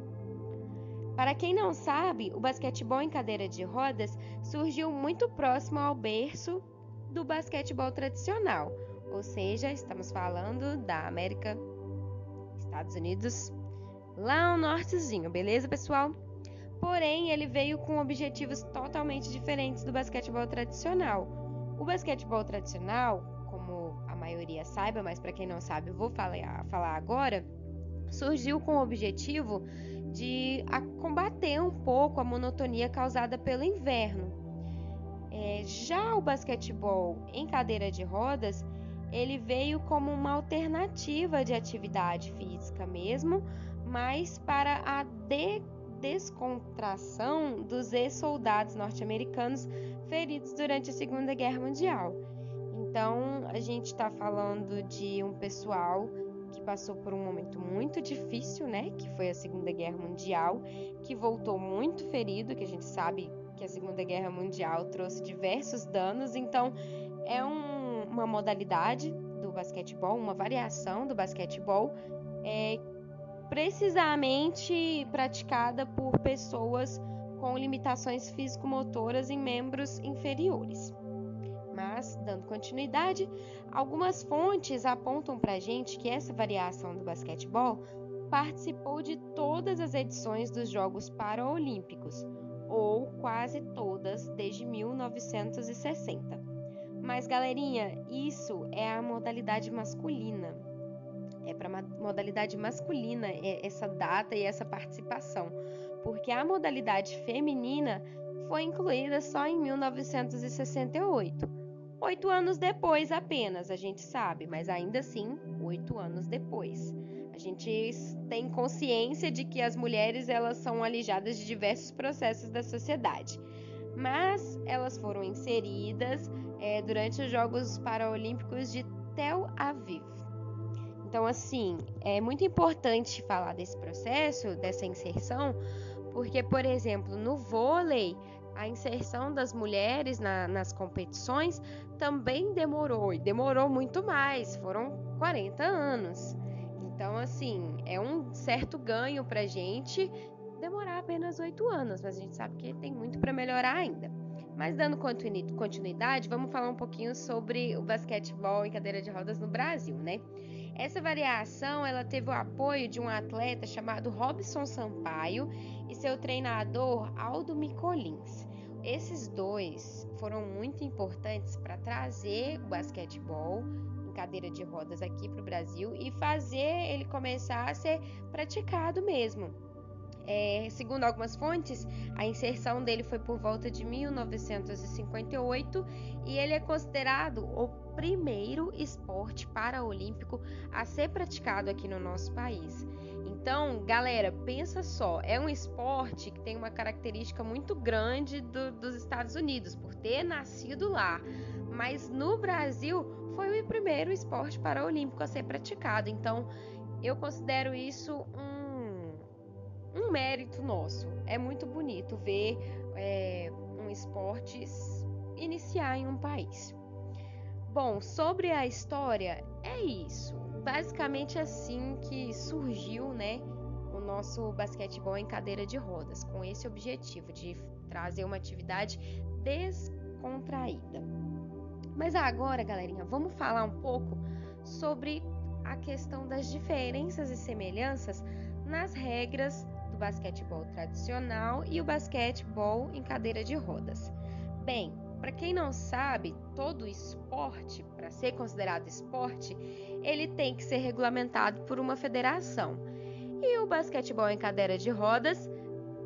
Para quem não sabe, o basquetebol em cadeira de rodas surgiu muito próximo ao berço do basquetebol tradicional, ou seja, estamos falando da América, Estados Unidos, lá no nortezinho, beleza, pessoal? Porém, ele veio com objetivos totalmente diferentes do basquetebol tradicional. O basquetebol tradicional, como a maioria saiba, mas para quem não sabe, eu vou falar, falar agora, surgiu com o objetivo de combater um pouco a monotonia causada pelo inverno. É, já o basquetebol em cadeira de rodas, ele veio como uma alternativa de atividade física mesmo, mas para a de descontração dos ex-soldados norte-americanos feridos durante a Segunda Guerra Mundial. Então, a gente está falando de um pessoal que passou por um momento muito difícil, né? Que foi a Segunda Guerra Mundial, que voltou muito ferido, que a gente sabe que a Segunda Guerra Mundial trouxe diversos danos, então é um, uma modalidade do basquetebol, uma variação do basquetebol, é, precisamente praticada por pessoas com limitações físico-motoras em membros inferiores. Mas, dando continuidade, algumas fontes apontam para a gente que essa variação do basquetebol participou de todas as edições dos Jogos Paralímpicos, ou quase todas desde 1960. Mas, galerinha, isso é a modalidade masculina. É para modalidade masculina essa data e essa participação, porque a modalidade feminina foi incluída só em 1968. Oito anos depois apenas, a gente sabe, mas ainda assim, oito anos depois. A gente tem consciência de que as mulheres elas são alijadas de diversos processos da sociedade, mas elas foram inseridas é, durante os Jogos Paralímpicos de Tel Aviv. Então, assim, é muito importante falar desse processo, dessa inserção, porque, por exemplo, no vôlei, a inserção das mulheres na, nas competições também demorou, e demorou muito mais, foram 40 anos. Então, assim, é um certo ganho para gente demorar apenas oito anos, mas a gente sabe que tem muito para melhorar ainda. Mas dando continuidade, vamos falar um pouquinho sobre o basquetebol em cadeira de rodas no Brasil, né? Essa variação ela teve o apoio de um atleta chamado Robson Sampaio e seu treinador Aldo Micolins. Esses dois foram muito importantes para trazer o basquetebol em cadeira de rodas aqui para o Brasil e fazer ele começar a ser praticado mesmo. É, segundo algumas fontes, a inserção dele foi por volta de 1958 e ele é considerado o primeiro esporte paraolímpico a ser praticado aqui no nosso país. Então, galera, pensa só, é um esporte que tem uma característica muito grande do, dos Estados Unidos por ter nascido lá, mas no Brasil foi o primeiro esporte paraolímpico a ser praticado. Então, eu considero isso um um mérito nosso. É muito bonito ver é, um esporte iniciar em um país. Bom, sobre a história, é isso. Basicamente assim que surgiu, né, o nosso basquetebol em cadeira de rodas, com esse objetivo de trazer uma atividade descontraída. Mas agora, galerinha, vamos falar um pouco sobre a questão das diferenças e semelhanças nas regras basquetebol tradicional e o basquetebol em cadeira de rodas. Bem, para quem não sabe, todo esporte, para ser considerado esporte, ele tem que ser regulamentado por uma federação. E o basquetebol em cadeira de rodas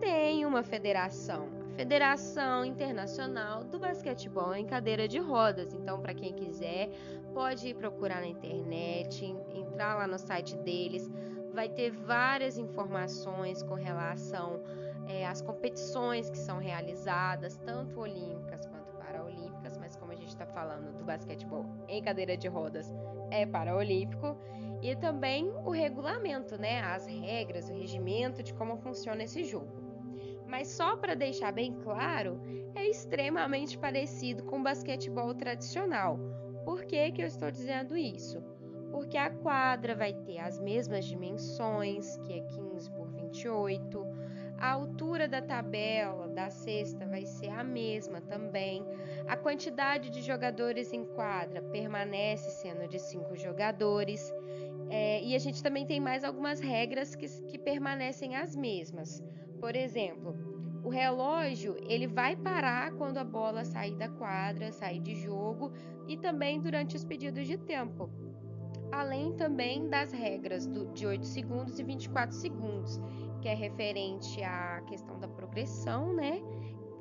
tem uma federação, Federação Internacional do Basquetebol em Cadeira de Rodas. Então, para quem quiser, pode ir procurar na internet, entrar lá no site deles vai ter várias informações com relação é, às competições que são realizadas, tanto olímpicas quanto paraolímpicas, mas como a gente está falando do basquetebol em cadeira de rodas, é paraolímpico, e também o regulamento, né, as regras, o regimento de como funciona esse jogo. Mas só para deixar bem claro, é extremamente parecido com o basquetebol tradicional. Por que, que eu estou dizendo isso? porque a quadra vai ter as mesmas dimensões, que é 15 por 28. A altura da tabela da cesta vai ser a mesma também. A quantidade de jogadores em quadra permanece sendo de 5 jogadores. É, e a gente também tem mais algumas regras que, que permanecem as mesmas. Por exemplo, o relógio ele vai parar quando a bola sair da quadra, sair de jogo e também durante os pedidos de tempo além também das regras do, de 8 segundos e 24 segundos, que é referente à questão da progressão, né?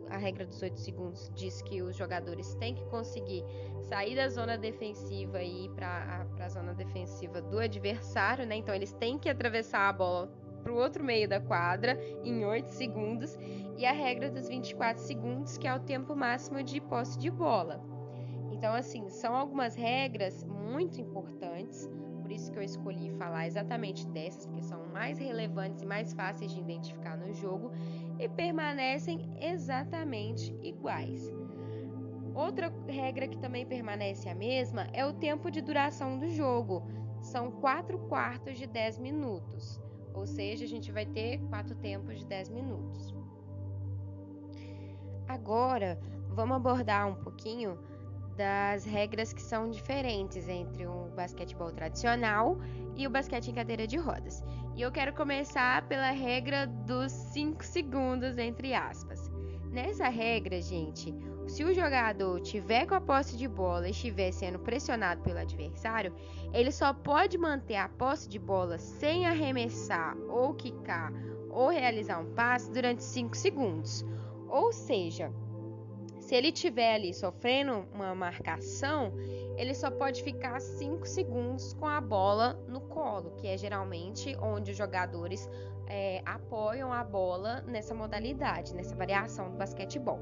A regra dos 8 segundos diz que os jogadores têm que conseguir sair da zona defensiva e ir para a zona defensiva do adversário, né? Então eles têm que atravessar a bola para o outro meio da quadra em 8 segundos. E a regra dos 24 segundos, que é o tempo máximo de posse de bola. Então, assim, são algumas regras muito importantes, por isso que eu escolhi falar exatamente dessas, porque são mais relevantes e mais fáceis de identificar no jogo e permanecem exatamente iguais. Outra regra que também permanece a mesma é o tempo de duração do jogo. São 4 quartos de 10 minutos, ou seja, a gente vai ter quatro tempos de 10 minutos. agora vamos abordar um pouquinho das regras que são diferentes entre o basquetebol tradicional e o basquete em cadeira de rodas. E eu quero começar pela regra dos 5 segundos, entre aspas. Nessa regra, gente, se o jogador tiver com a posse de bola e estiver sendo pressionado pelo adversário, ele só pode manter a posse de bola sem arremessar ou quicar ou realizar um passe durante 5 segundos. Ou seja, se ele estiver ali sofrendo uma marcação, ele só pode ficar 5 segundos com a bola no colo, que é geralmente onde os jogadores é, apoiam a bola nessa modalidade, nessa variação do basquetebol.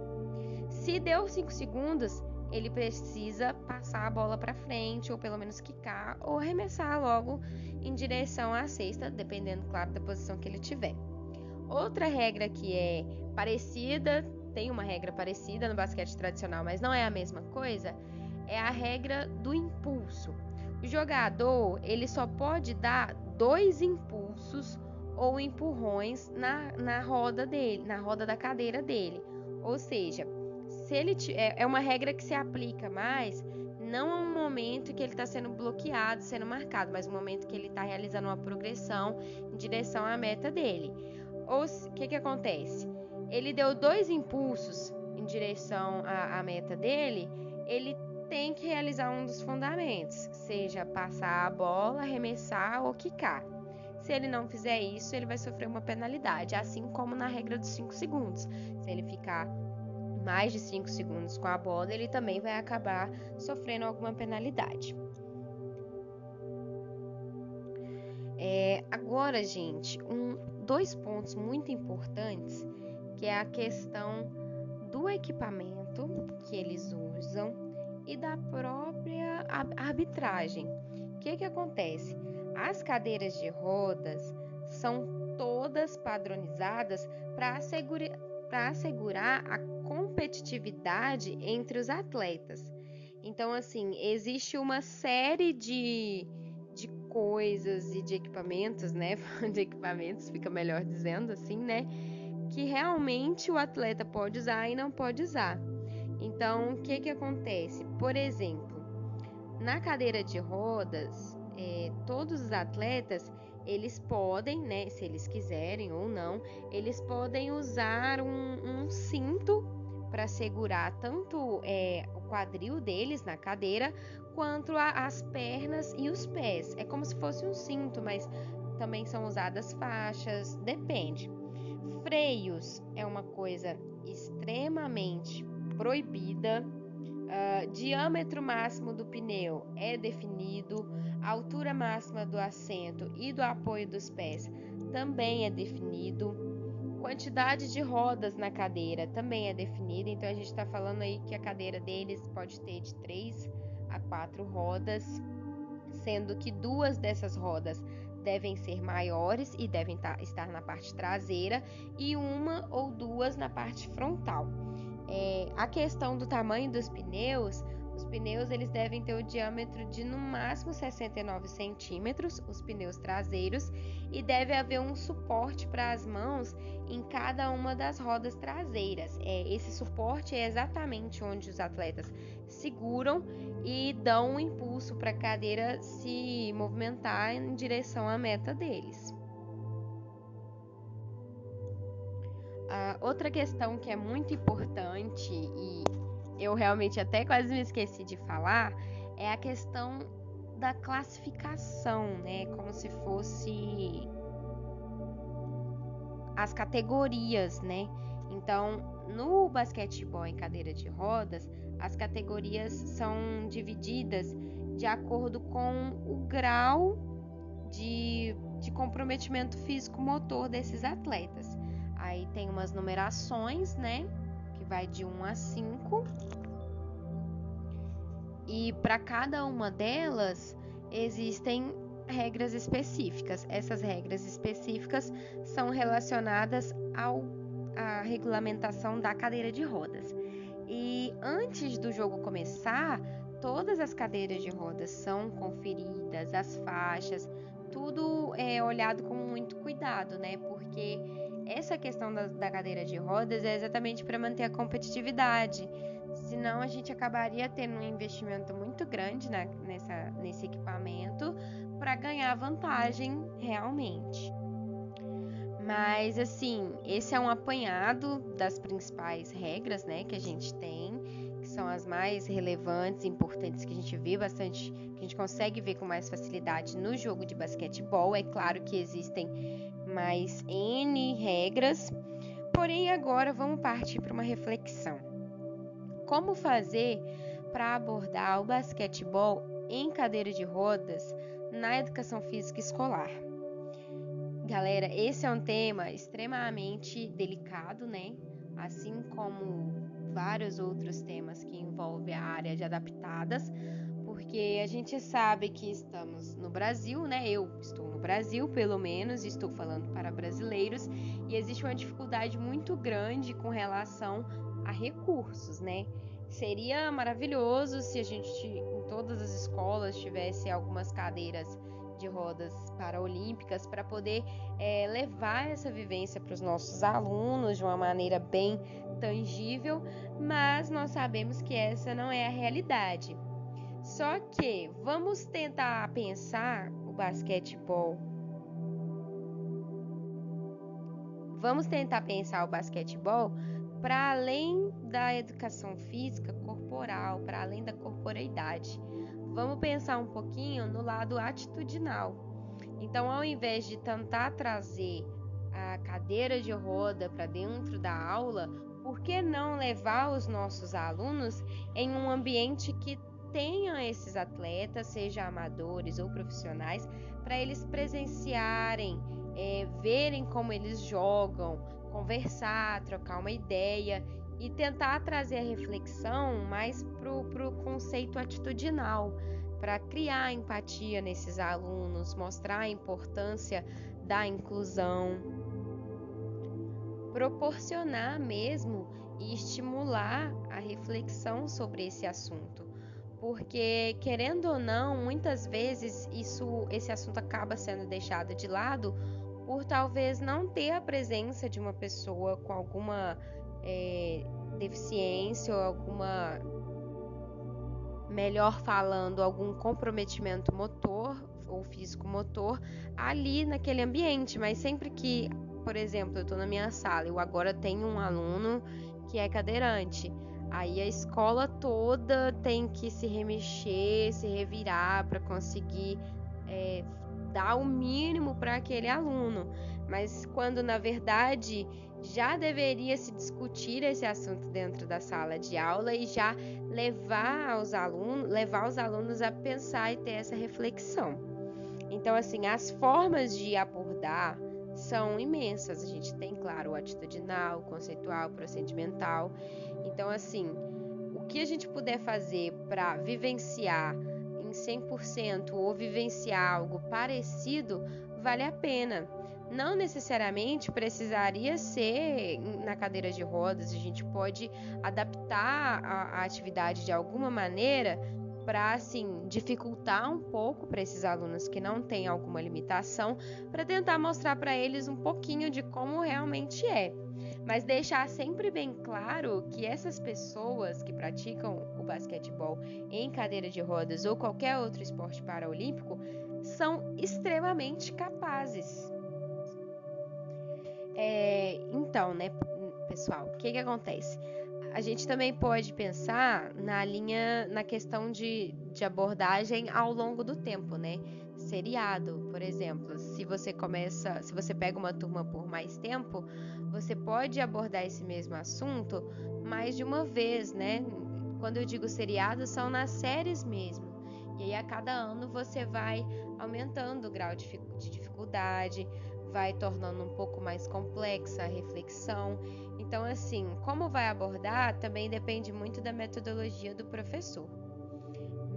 Se deu 5 segundos, ele precisa passar a bola para frente, ou pelo menos quicar, ou arremessar logo em direção à cesta, dependendo, claro, da posição que ele tiver. Outra regra que é parecida, tem uma regra parecida no basquete tradicional, mas não é a mesma coisa, é a regra do impulso. O jogador ele só pode dar dois impulsos ou empurrões na, na roda dele, na roda da cadeira dele. Ou seja, se ele é, é uma regra que se aplica mais não a um momento que ele está sendo bloqueado, sendo marcado, mas um momento que ele está realizando uma progressão em direção à meta dele. Ou o que, que acontece? Ele deu dois impulsos em direção à, à meta dele, ele tem que realizar um dos fundamentos, seja passar a bola, arremessar ou quicar. Se ele não fizer isso, ele vai sofrer uma penalidade, assim como na regra dos 5 segundos. Se ele ficar mais de 5 segundos com a bola, ele também vai acabar sofrendo alguma penalidade. É, agora, gente, um, dois pontos muito importantes, que é a questão do equipamento que eles usam e da própria arbitragem. O que, que acontece? As cadeiras de rodas são todas padronizadas para assegurar, assegurar a competitividade entre os atletas. Então, assim, existe uma série de, de coisas e de equipamentos, né? De equipamentos, fica melhor dizendo assim, né? Que realmente o atleta pode usar e não pode usar. Então, o que, que acontece? Por exemplo, na cadeira de rodas, é, todos os atletas eles podem, né, se eles quiserem ou não, eles podem usar um, um cinto para segurar tanto é, o quadril deles na cadeira quanto a, as pernas e os pés. É como se fosse um cinto, mas também são usadas faixas, depende. Freios é uma coisa extremamente proibida. Uh, diâmetro máximo do pneu é definido, altura máxima do assento e do apoio dos pés também é definido, quantidade de rodas na cadeira também é definida. Então a gente está falando aí que a cadeira deles pode ter de 3 a 4 rodas, sendo que duas dessas rodas devem ser maiores e devem estar na parte traseira e uma ou duas na parte frontal. É, a questão do tamanho dos pneus, pneus eles devem ter o diâmetro de no máximo 69 centímetros, os pneus traseiros, e deve haver um suporte para as mãos em cada uma das rodas traseiras. É, esse suporte é exatamente onde os atletas seguram e dão um impulso para a cadeira se movimentar em direção à meta deles. Uh, outra questão que é muito importante e eu realmente até quase me esqueci de falar é a questão da classificação, né? Como se fosse as categorias, né? Então, no basquetebol em cadeira de rodas, as categorias são divididas de acordo com o grau de, de comprometimento físico-motor desses atletas. Aí tem umas numerações, né? Vai de 1 a 5. E para cada uma delas existem regras específicas. Essas regras específicas são relacionadas ao à regulamentação da cadeira de rodas. E antes do jogo começar, todas as cadeiras de rodas são conferidas, as faixas, tudo é olhado com muito cuidado, né? Porque essa questão da, da cadeira de rodas é exatamente para manter a competitividade. Senão a gente acabaria tendo um investimento muito grande na, nessa, nesse equipamento para ganhar vantagem realmente. Mas assim, esse é um apanhado das principais regras, né, que a gente tem, são as mais relevantes, importantes que a gente vê bastante, que a gente consegue ver com mais facilidade no jogo de basquetebol. É claro que existem mais N regras, porém agora vamos partir para uma reflexão. Como fazer para abordar o basquetebol em cadeira de rodas na educação física escolar? Galera, esse é um tema extremamente delicado, né? Assim como vários outros temas que envolvem a área de adaptadas, porque a gente sabe que estamos no Brasil, né? Eu estou no Brasil, pelo menos, estou falando para brasileiros, e existe uma dificuldade muito grande com relação a recursos, né? Seria maravilhoso se a gente em todas as escolas tivesse algumas cadeiras de rodas paraolímpicas para poder é, levar essa vivência para os nossos alunos de uma maneira bem tangível, mas nós sabemos que essa não é a realidade. Só que vamos tentar pensar o basquetebol. Vamos tentar pensar o basquetebol para além da educação física corporal, para além da corporeidade vamos pensar um pouquinho no lado atitudinal. Então, ao invés de tentar trazer a cadeira de roda para dentro da aula, por que não levar os nossos alunos em um ambiente que tenha esses atletas, seja amadores ou profissionais, para eles presenciarem, é, verem como eles jogam, conversar, trocar uma ideia e tentar trazer a reflexão mais para o conceito atitudinal, para criar empatia nesses alunos, mostrar a importância da inclusão, proporcionar mesmo e estimular a reflexão sobre esse assunto. Porque querendo ou não, muitas vezes isso esse assunto acaba sendo deixado de lado por talvez não ter a presença de uma pessoa com alguma é, deficiência ou alguma, melhor falando, algum comprometimento motor ou físico-motor ali naquele ambiente, mas sempre que, por exemplo, eu estou na minha sala, eu agora tenho um aluno que é cadeirante. Aí a escola toda tem que se remexer, se revirar para conseguir é, dar o mínimo para aquele aluno. Mas quando na verdade já deveria se discutir esse assunto dentro da sala de aula e já levar os alunos, levar os alunos a pensar e ter essa reflexão. Então, assim, as formas de abordar são imensas. A gente tem, claro, o atitudinal, o conceitual, o procedimental. Então, assim, o que a gente puder fazer para vivenciar em 100% ou vivenciar algo parecido, vale a pena não necessariamente precisaria ser na cadeira de rodas, a gente pode adaptar a, a atividade de alguma maneira para assim dificultar um pouco para esses alunos que não têm alguma limitação, para tentar mostrar para eles um pouquinho de como realmente é. Mas deixar sempre bem claro que essas pessoas que praticam o basquetebol em cadeira de rodas ou qualquer outro esporte paraolímpico são extremamente capazes. É, então, né, pessoal, o que, que acontece? A gente também pode pensar na linha, na questão de, de abordagem ao longo do tempo, né? Seriado, por exemplo, se você começa, se você pega uma turma por mais tempo, você pode abordar esse mesmo assunto mais de uma vez, né? Quando eu digo seriado, são nas séries mesmo. E aí a cada ano você vai aumentando o grau de dificuldade, vai tornando um pouco mais complexa a reflexão. Então, assim, como vai abordar também depende muito da metodologia do professor.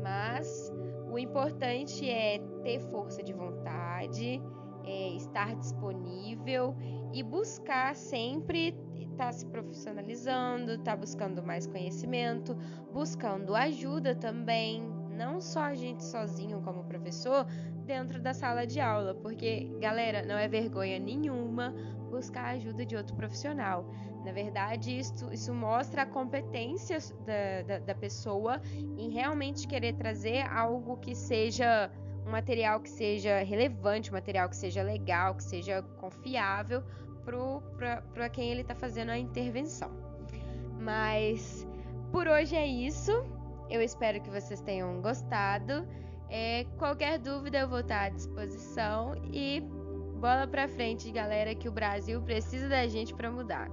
Mas o importante é ter força de vontade, é estar disponível e buscar sempre estar tá se profissionalizando, estar tá buscando mais conhecimento, buscando ajuda também, não só a gente sozinho como professor, dentro da sala de aula, porque, galera, não é vergonha nenhuma buscar a ajuda de outro profissional. Na verdade, isso, isso mostra a competência da, da, da pessoa em realmente querer trazer algo que seja um material que seja relevante, um material que seja legal, que seja confiável para quem ele está fazendo a intervenção. Mas por hoje é isso. Eu espero que vocês tenham gostado. É, qualquer dúvida eu vou estar à disposição e bola para frente, galera, que o Brasil precisa da gente para mudar.